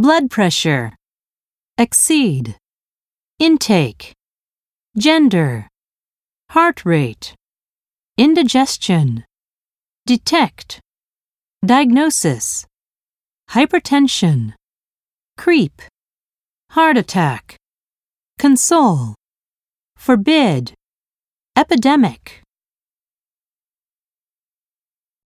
blood pressure, exceed, intake, gender, heart rate, indigestion, detect, diagnosis, hypertension, creep, heart attack, console, forbid, epidemic.